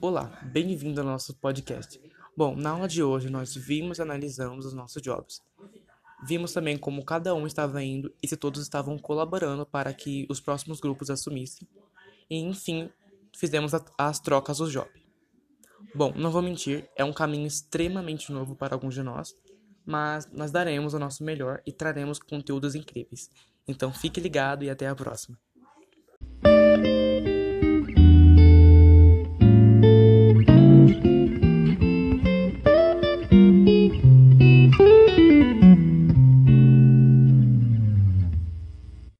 Olá, bem-vindo ao nosso podcast. Bom, na aula de hoje nós vimos e analisamos os nossos jobs. Vimos também como cada um estava indo e se todos estavam colaborando para que os próximos grupos assumissem. E enfim, fizemos as trocas dos job. Bom, não vou mentir, é um caminho extremamente novo para alguns de nós, mas nós daremos o nosso melhor e traremos conteúdos incríveis. Então fique ligado e até a próxima.